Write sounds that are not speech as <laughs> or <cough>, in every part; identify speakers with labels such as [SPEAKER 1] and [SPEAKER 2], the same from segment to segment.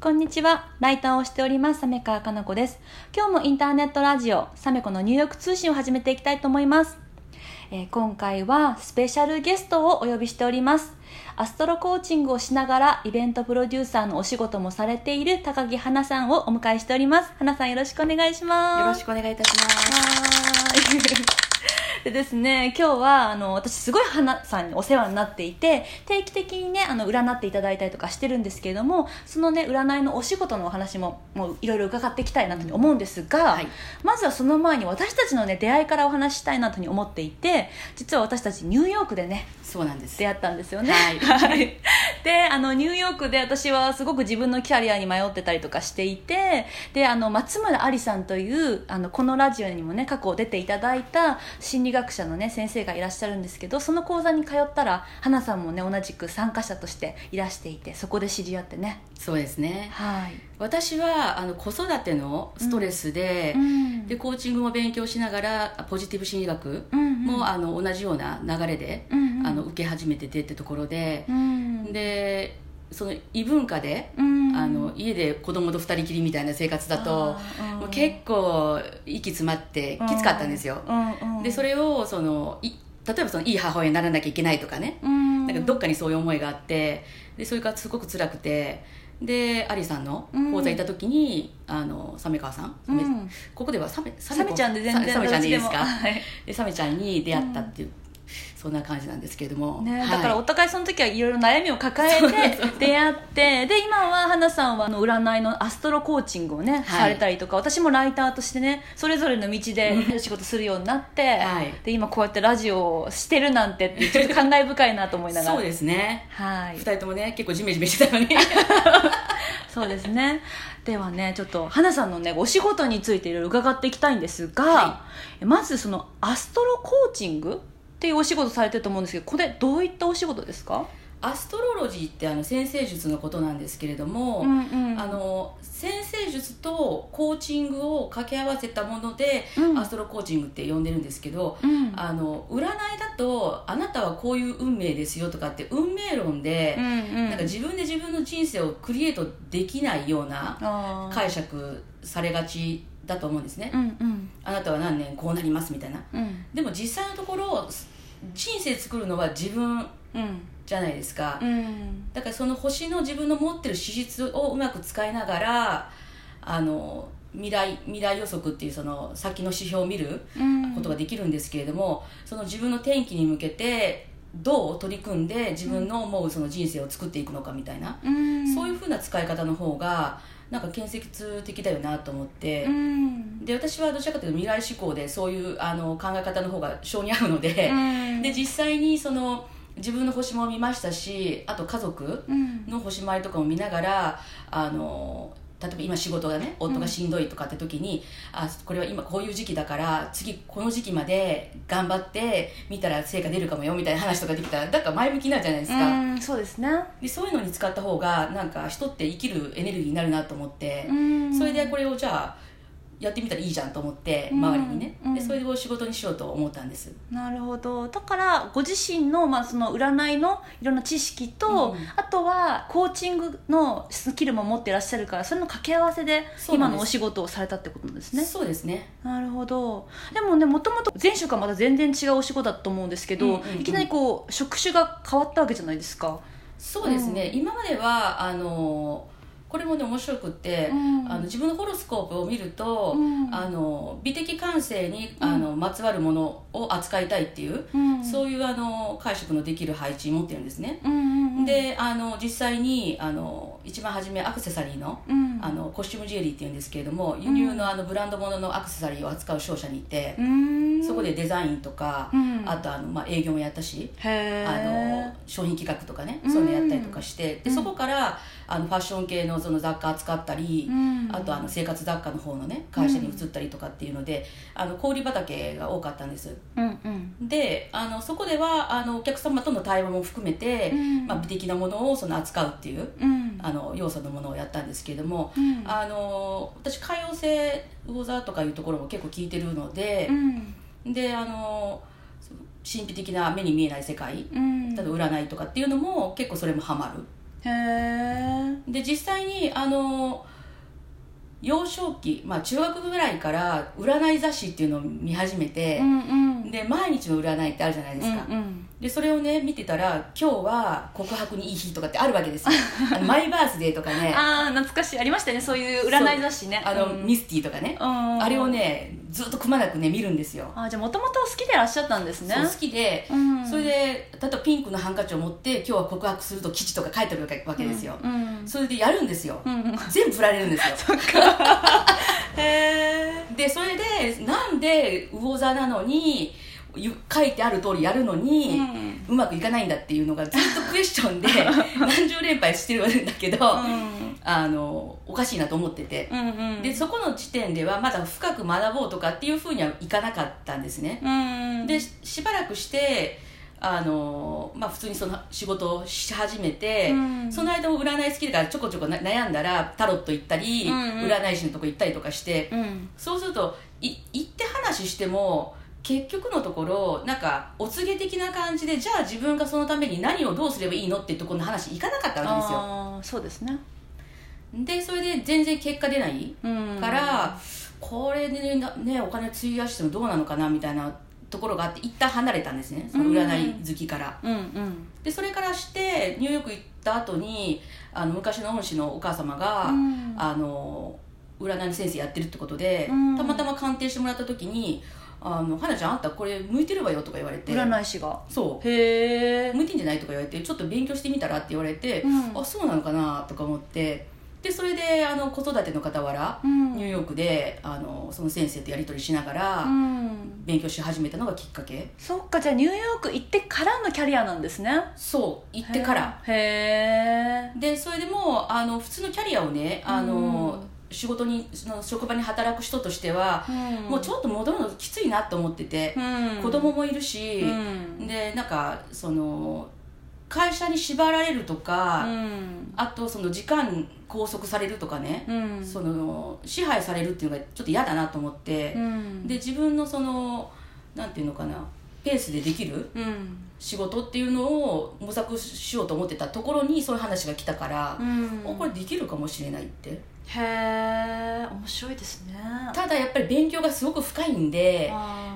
[SPEAKER 1] こんにちは。ライターをしております、サメカかな子です。今日もインターネットラジオ、サメコの入浴通信を始めていきたいと思います。えー今回はスペシャルゲストをお呼びしております。アストロコーチングをしながらイベントプロデューサーのお仕事もされている高木花さんをお迎えしております。花さんよろしくお願いします。
[SPEAKER 2] よろしくお願いいたします。<laughs>
[SPEAKER 1] でですね今日はあの私すごい花さんにお世話になっていて定期的にねあの占っていただいたりとかしてるんですけれどもそのね占いのお仕事のお話ももういろいろ伺っていきたいなと思うんですが、
[SPEAKER 2] はい
[SPEAKER 1] まずはその前に私たちのね出会いからお話ししたいなと思っていて実は私たちニューヨークでね
[SPEAKER 2] そうなんです。
[SPEAKER 1] 出会ったんですよね。
[SPEAKER 2] はい <laughs>
[SPEAKER 1] であのニューヨークで私はすごく自分のキャリアに迷ってたりとかしていてであの松村ありさんというあのこのラジオにもね過去出ていただいた心理学者のね先生がいらっしゃるんですけどその講座に通ったら花さんもね同じく参加者としていらしていてそこで知り合ってね。
[SPEAKER 2] そうですね。
[SPEAKER 1] はい。
[SPEAKER 2] 私はあの子育てのストレスで、
[SPEAKER 1] うん。
[SPEAKER 2] でコーチングも勉強しながらポジティブ心理学
[SPEAKER 1] うんうん。
[SPEAKER 2] も、あの同じような流れで、
[SPEAKER 1] うんうん。
[SPEAKER 2] あの受け始めててってところで、
[SPEAKER 1] うん。
[SPEAKER 2] でその異文化で、
[SPEAKER 1] うん
[SPEAKER 2] あの家で子供と二人きりみたいな生活だともう結構息詰まってきつかったんですよ。
[SPEAKER 1] うんうん
[SPEAKER 2] でそれをそのい例えばそのいい母親にならなきゃいけないとかね、
[SPEAKER 1] うん。
[SPEAKER 2] なんかどっかにそういう思いがあってでそれがすごく辛くてでアリさんの講座行った時に、あのサメ川さん、
[SPEAKER 1] うん。
[SPEAKER 2] ここではサメサ
[SPEAKER 1] サメちゃんで全然
[SPEAKER 2] サメちゃんでいいですか？
[SPEAKER 1] はい。
[SPEAKER 2] でサメちゃんに出会ったっていう、そんな感じなんですけれども、
[SPEAKER 1] ね、
[SPEAKER 2] はい。
[SPEAKER 1] だからお互いその時はいろいろ悩みを抱えて出会ってで今は花さんはあの占いのアストロコーチングをね、されたりとか私もライターとしてねそれぞれの道で仕事するようになって、
[SPEAKER 2] はい。
[SPEAKER 1] で今こうやってラジオをしてるなんて <laughs> ちょっと感慨深いなと思いながら。
[SPEAKER 2] そうですね。
[SPEAKER 1] はい。
[SPEAKER 2] 二人ともね結構ジメジメしてたのに。<laughs>
[SPEAKER 1] そうですね。ではねちょっと花さんのねお仕事についていろいろ伺っていきたいんですが、
[SPEAKER 2] は
[SPEAKER 1] まずそのアストロコーチングっていうお仕事されてると思うんですけどこれどういったお仕事ですか？
[SPEAKER 2] アストロロジーってあの先生術のことなんですけれども、
[SPEAKER 1] うんうん。
[SPEAKER 2] あの先生術とコーチングを掛け合わせたもので、
[SPEAKER 1] うん。
[SPEAKER 2] アストロコーチングって呼んでるんですけど、
[SPEAKER 1] うん。
[SPEAKER 2] あの占いだとあなたはこういう運命ですよとかって運命論で、
[SPEAKER 1] うんうん。
[SPEAKER 2] なんか自分で自分の人生をクリエイトできないような解釈されがちだと思うんですね、
[SPEAKER 1] うんうん。
[SPEAKER 2] あなたは何年こうなりますみたいな。
[SPEAKER 1] うん。
[SPEAKER 2] でも実際のところ人生作るのは自分
[SPEAKER 1] うん。
[SPEAKER 2] じゃないですか、
[SPEAKER 1] うん。
[SPEAKER 2] だからその星の自分の持ってる資質をうまく使いながらあの未来未来予測っていうその先の指標を見る
[SPEAKER 1] うん。
[SPEAKER 2] ことができるんですけれども、その自分の転機に向けてどう取り組んで自分の思うその人生を作っていくのかみたいな、
[SPEAKER 1] うん。
[SPEAKER 2] そういうふうな使い方の方がなんか建設的だよなと思って、
[SPEAKER 1] うん。
[SPEAKER 2] で私はどちらかというと未来志向でそういうあの考え方の方が性に合うので、
[SPEAKER 1] うん。
[SPEAKER 2] で実際にその自分の星も見ましたしあと家族
[SPEAKER 1] うん。
[SPEAKER 2] の星回りとかも見ながらあの例えば今仕事がね夫がしんどいとかって時に、あこれは今こういう時期だから次この時期まで頑張って見たら成果出るかもよみたいな話とかできたらだから前向きになるじゃないですか、
[SPEAKER 1] うんそうですね
[SPEAKER 2] でそういうのに使った方がなんか人って生きるエネルギーになるなと思って、
[SPEAKER 1] うん。
[SPEAKER 2] それでこれをじゃあやってみたらいいじゃんと思って
[SPEAKER 1] うん。
[SPEAKER 2] 周りにね、
[SPEAKER 1] うん。
[SPEAKER 2] でそれを仕事にしようと思ったんです。
[SPEAKER 1] なるほど。だからご自身の,、まあその占いのいろんな知識と、
[SPEAKER 2] うん。
[SPEAKER 1] あとはコーチングのスキルも持っていらっしゃるからそれの掛け合わせで今のお仕事をされたってことなんですね。
[SPEAKER 2] そうですね。
[SPEAKER 1] なるほど。でもねもともと前職はまた全然違うお仕事だと思うんですけど、
[SPEAKER 2] うんうんうん。
[SPEAKER 1] いきなりこう職種が変わったわけじゃないですか。
[SPEAKER 2] そうですね、今まではあのこれもね面白くって、
[SPEAKER 1] うん。
[SPEAKER 2] あの自分のホロスコープを見ると、
[SPEAKER 1] うん。
[SPEAKER 2] あの美的感性に、
[SPEAKER 1] うん。
[SPEAKER 2] あのまつわるものを扱いたいっていう、
[SPEAKER 1] うん。
[SPEAKER 2] そういうあの解釈のできる配置持ってるんですね、
[SPEAKER 1] うんうんうん。
[SPEAKER 2] であの実際にあの一番初めアクセサリーの
[SPEAKER 1] うん。
[SPEAKER 2] あのコスチュームジュエリーっていうんですけれども輸入のあのブランド物のアクセサリーを扱う商社にいて、
[SPEAKER 1] うん。
[SPEAKER 2] そこでデザインとか、
[SPEAKER 1] うん。
[SPEAKER 2] あとあの、まあ、営業もやったし
[SPEAKER 1] へ
[SPEAKER 2] あ
[SPEAKER 1] え
[SPEAKER 2] の商品企画とかね
[SPEAKER 1] うん。
[SPEAKER 2] そういうのやったりとかして、
[SPEAKER 1] うん。
[SPEAKER 2] でそこからあのファッション系のその雑貨扱ったり、
[SPEAKER 1] うん。
[SPEAKER 2] あとあの生活雑貨の方のね会社に移ったりとかっていうので、あの小売畑が多かったんです。
[SPEAKER 1] うんうん。
[SPEAKER 2] であのそこではあのお客様との対話も含めて、
[SPEAKER 1] うん。
[SPEAKER 2] まあ、美的なものをその扱うっていう
[SPEAKER 1] うん。
[SPEAKER 2] あの要素のものをやったんですけれども、
[SPEAKER 1] うん。
[SPEAKER 2] あの私海洋性魚座とかいうところも結構聞いてるので
[SPEAKER 1] う、ん。
[SPEAKER 2] であの神秘的な目に見えない世界
[SPEAKER 1] うん。
[SPEAKER 2] 例えば占いとかっていうのも結構それもハマる
[SPEAKER 1] へえ
[SPEAKER 2] で実際にあの幼少期、まあ、中学部ぐらいから占い雑誌っていうのを見始めて
[SPEAKER 1] う、んうん。
[SPEAKER 2] で毎日の占いってあるじゃないですか、
[SPEAKER 1] うんうん。
[SPEAKER 2] でそれをね見てたら今日は告白にいい日とかってあるわけですよ。<laughs> マイバースデーとかね。
[SPEAKER 1] ああ懐かしい。ありましたね。そういう占い雑誌ね。
[SPEAKER 2] あの、
[SPEAKER 1] うん。
[SPEAKER 2] ミスティとかね、
[SPEAKER 1] うん
[SPEAKER 2] あれをねずっとくまなくね見るんですよ、
[SPEAKER 1] あじゃあもともと好きでいらっしゃったんですね。
[SPEAKER 2] そう好きで、
[SPEAKER 1] うん。
[SPEAKER 2] それで例えばピンクのハンカチを持って今日は告白すると吉とか書いてるわけですよ、
[SPEAKER 1] うん
[SPEAKER 2] それでやるんですよ、
[SPEAKER 1] うんうん。
[SPEAKER 2] 全部振られるんですよ。<laughs>
[SPEAKER 1] へえ <laughs>
[SPEAKER 2] でそれでなんで魚座なのにゆ書いてある通りやるのに、うまくいかないんだっていうのがずっとクエスチョンで <laughs> 何十連敗してるんだけど、あのおかしいなと思ってて、
[SPEAKER 1] うんうん。
[SPEAKER 2] でそこの時点ではまだ深く学ぼうとかっていうふうにはいかなかったんですね、
[SPEAKER 1] うん。
[SPEAKER 2] でししばらくしてあの、まあ、普通にその仕事をし始めて、
[SPEAKER 1] うん。
[SPEAKER 2] その間も占い好きだからちょこちょこな悩んだらタロット行ったり、
[SPEAKER 1] うんうん。
[SPEAKER 2] 占い師のとこ行ったりとかして、
[SPEAKER 1] うん。
[SPEAKER 2] そうするとい行って話しても結局のところなんかお告げ的な感じでじゃあ自分がそのために何をどうすればいいのっていうところの話いかなかったわけですよ。
[SPEAKER 1] そうですね。
[SPEAKER 2] でそれで全然結果出ない
[SPEAKER 1] うん。
[SPEAKER 2] から、これでねねお金費やしてもどうなのかなみたいなところがあって一旦離れたんですね。その占い好きから、
[SPEAKER 1] うんうん。
[SPEAKER 2] でそれからしてニューヨーク行った後にあの昔の恩師のお母様が、
[SPEAKER 1] うん。
[SPEAKER 2] あの占いの先生やってるってことで、
[SPEAKER 1] うん。
[SPEAKER 2] たまたま鑑定してもらった時に「あの花ちゃんあんたこれ向いてるわよ」とか言われて
[SPEAKER 1] 占い師が。
[SPEAKER 2] そ
[SPEAKER 1] へえ。
[SPEAKER 2] う向いてんじゃないとか言われてちょっと勉強してみたらって言われて、
[SPEAKER 1] うん。
[SPEAKER 2] あそうなのかなとか思ってでそれであの子育ての傍ら、
[SPEAKER 1] うん。
[SPEAKER 2] ニューヨークであのその先生とやり取りしながら、
[SPEAKER 1] うん。
[SPEAKER 2] 勉強し始めたのがきっかけ。
[SPEAKER 1] そっかじゃあニューヨーク行ってからのキャリアなんですね。
[SPEAKER 2] そう行ってから。
[SPEAKER 1] へえ
[SPEAKER 2] でそれでもうあの普通のキャリアをねあの、仕事にその職場に働く人としては、もうちょっと戻るのきついなと思ってて、
[SPEAKER 1] うん。
[SPEAKER 2] 子供もいるし、
[SPEAKER 1] うん。
[SPEAKER 2] でなんかその会社に縛られるとか、
[SPEAKER 1] うん。
[SPEAKER 2] あとその時間拘束されるとかね、
[SPEAKER 1] うん。
[SPEAKER 2] その支配されるっていうのがちょっと嫌だなと思って、
[SPEAKER 1] うん。
[SPEAKER 2] で自分のそのなんていうのかなペースでできる
[SPEAKER 1] うん。
[SPEAKER 2] 仕事っていうのを模索しようと思ってたところにそういう話が来たから、
[SPEAKER 1] うん。
[SPEAKER 2] おこれできるかもしれないって
[SPEAKER 1] へえ面白いですね。
[SPEAKER 2] ただやっぱり勉強がすごく深いんで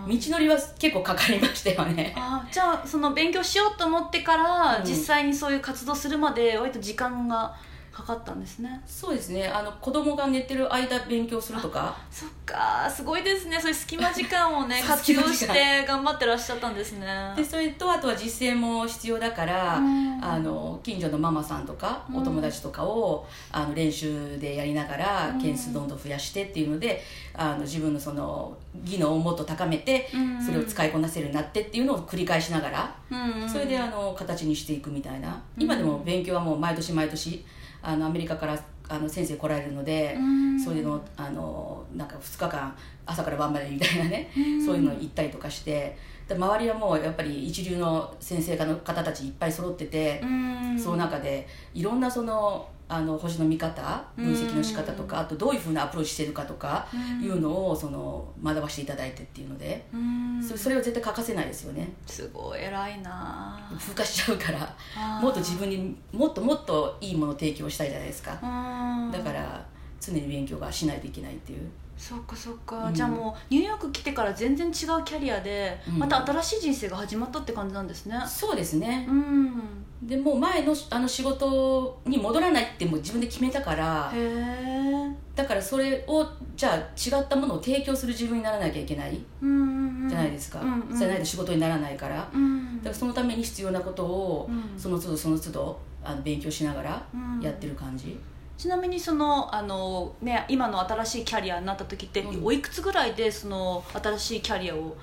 [SPEAKER 2] 道のりは結構かかりましたよね。
[SPEAKER 1] あーじゃあその勉強しようと思ってから、
[SPEAKER 2] うん。
[SPEAKER 1] 実際にそういう活動するまで割と時間がかかったんですね。
[SPEAKER 2] そうですね。あの子供が寝てる間勉強するとか。
[SPEAKER 1] そっか。すごいですね。そういう隙間時間をね <laughs> 活用して頑張ってらっしゃったんですね。
[SPEAKER 2] でそれとあとは実践も必要だから、
[SPEAKER 1] うん。
[SPEAKER 2] あの近所のママさんとか
[SPEAKER 1] うん。
[SPEAKER 2] お友達とかを、あの練習でやりながら
[SPEAKER 1] うん。
[SPEAKER 2] 件数どんどん増やしてっていうのであの自分のその技能をもっと高めて
[SPEAKER 1] うん。
[SPEAKER 2] それを使いこなせるようになってっていうのを繰り返しながら
[SPEAKER 1] うん。
[SPEAKER 2] それであの形にしていくみたいな。今でも勉強はもう毎年毎年あのアメリカからあの先生来られるので、
[SPEAKER 1] うん。
[SPEAKER 2] そういうのあのなんか2日間朝から晩までみたいなね、
[SPEAKER 1] うん。
[SPEAKER 2] そういうの行ったりとかしてで周りはもうやっぱり一流の先生の方たちいっぱい揃ってて、
[SPEAKER 1] うん。
[SPEAKER 2] その中でいろんなそのあの星の見方分析の仕方とか、あとどういうふうなアプローチしてるかとか
[SPEAKER 1] うん。
[SPEAKER 2] いうのをその学ばせていただいてっていうので、
[SPEAKER 1] うん。
[SPEAKER 2] そそれは絶対欠かせないですよね。
[SPEAKER 1] すごい偉いな。
[SPEAKER 2] 風化しちゃうからもっと自分にもっともっといいものを提供したいじゃないですか、
[SPEAKER 1] うん。
[SPEAKER 2] だから常に勉強がしないといけないっていう
[SPEAKER 1] そっかそっか、
[SPEAKER 2] うん。
[SPEAKER 1] じゃあもうニューヨーク来てから全然違うキャリアで、
[SPEAKER 2] うん。
[SPEAKER 1] また新しい人生が始まったって感じなんですね。
[SPEAKER 2] そうですね。
[SPEAKER 1] うん。
[SPEAKER 2] でもう前のあの仕事に戻らないってもう自分で決めたから
[SPEAKER 1] へえ
[SPEAKER 2] だからそれをじゃあ違ったものを提供する自分にならなきゃいけない
[SPEAKER 1] うんうんうん。
[SPEAKER 2] じゃないですか、
[SPEAKER 1] うんうん。
[SPEAKER 2] じゃないと仕事にならないから、
[SPEAKER 1] うん。
[SPEAKER 2] だからそのために必要なことを
[SPEAKER 1] うん。
[SPEAKER 2] その都度その都度あの勉強しながら
[SPEAKER 1] うん。
[SPEAKER 2] やってる感じ、
[SPEAKER 1] ちなみにそのあの、ね、今の新しいキャリアになった時って、
[SPEAKER 2] うん。
[SPEAKER 1] おいくつぐらいでその新しいキャリアを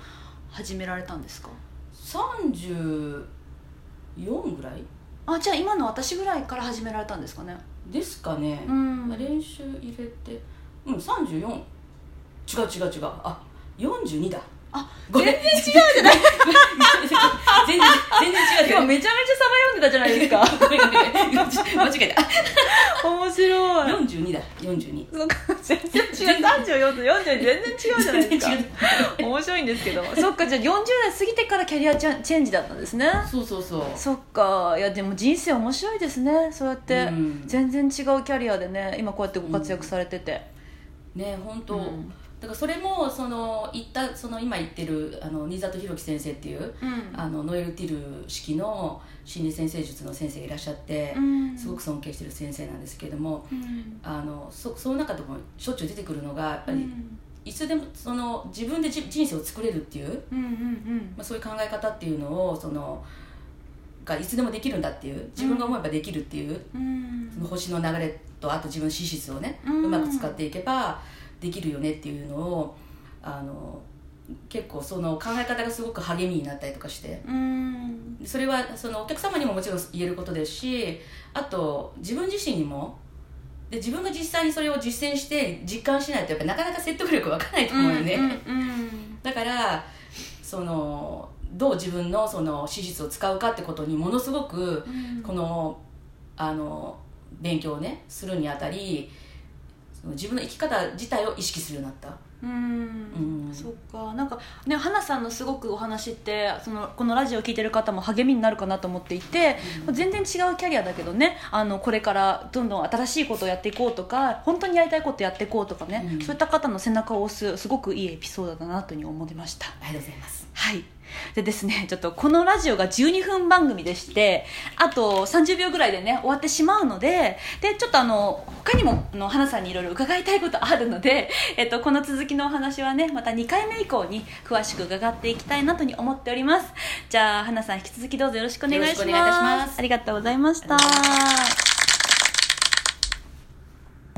[SPEAKER 1] 始められたんですか
[SPEAKER 2] ？34ぐらい？
[SPEAKER 1] あじゃあ今の私ぐらいから始められたんですかね。
[SPEAKER 2] ですかね、
[SPEAKER 1] うん。
[SPEAKER 2] 練習入れてうん34違う違う違う。あ42だ
[SPEAKER 1] あ全然違うじゃない
[SPEAKER 2] 全然全然違う。よ
[SPEAKER 1] 今めちゃめちゃサバ読んでたじゃないですか。
[SPEAKER 2] 間違えた。
[SPEAKER 1] 面白い。
[SPEAKER 2] 42だ。42
[SPEAKER 1] そうか。全然違う。34と40全然違うじゃないですか。面白いんですけど。そっかじゃあ40代過ぎてからキャリアチェンジだったんですね。
[SPEAKER 2] そうそうそう。
[SPEAKER 1] そっか。いやでも人生面白いですね。そうやって
[SPEAKER 2] うん。
[SPEAKER 1] 全然違うキャリアでね今こうやってご活躍されてて、
[SPEAKER 2] ね本当、
[SPEAKER 1] うん
[SPEAKER 2] だからそれもその言ったその今言ってるあの新里弘樹先生っていう、
[SPEAKER 1] うん。
[SPEAKER 2] あのノエル・ティル式の心理先生術の先生がいらっしゃって、
[SPEAKER 1] うん。
[SPEAKER 2] すごく尊敬してる先生なんですけれども
[SPEAKER 1] うん。
[SPEAKER 2] あのそその中でもしょっちゅう出てくるのがやっぱり、
[SPEAKER 1] うん。
[SPEAKER 2] いつでもその自分でじ人生を作れるっていう、
[SPEAKER 1] うんうん
[SPEAKER 2] まあ、そういう考え方っていうのをそのがいつでもできるんだっていう自分が思えばできるっていう、
[SPEAKER 1] うん。
[SPEAKER 2] その星の流れとあと自分の資質をね、
[SPEAKER 1] う
[SPEAKER 2] うんまく使っていけばできるよねっていうのをあの結構その考え方がすごく励みになったりとかして。
[SPEAKER 1] うん。
[SPEAKER 2] それはそのお客様にももちろん言えることですしあと自分自身にもで自分が実際にそれを実践して実感しないとやっぱなかなか説得力湧かないと思うよね、
[SPEAKER 1] うんうん。
[SPEAKER 2] だからそのどう自分のその資質を使うかってことにものすごく
[SPEAKER 1] うん。
[SPEAKER 2] このあの勉強をねするにあたりその自分の生き方自体を意識するようになった。
[SPEAKER 1] うん。
[SPEAKER 2] うん。
[SPEAKER 1] そっか。なんかね花さんのすごくお話ってそのこのラジオを聞いてる方も励みになるかなと思っていて、全然違うキャリアだけどねあのこれからどんどん新しいことをやっていこうとか本当にやりたいことやっていこうとかね、
[SPEAKER 2] うん。
[SPEAKER 1] そういった方の背中を押すすごくいいエピソードだなというふうに思いました。
[SPEAKER 2] ありがとうございます。
[SPEAKER 1] はいでですね <laughs> ちょっとこのラジオが12分番組でしてあと30秒ぐらいでね終わってしまうのででちょっとあの他にもあの花さんにいろいろ伺いたいことあるので、<laughs> えっと、この続きのお話はねまた2回目以降に詳しく伺っていきたいなとに思っております。じゃあ花さん引き続きどうぞよろしくお願いします。
[SPEAKER 2] よろしくお願いいたします。
[SPEAKER 1] ありがとうございました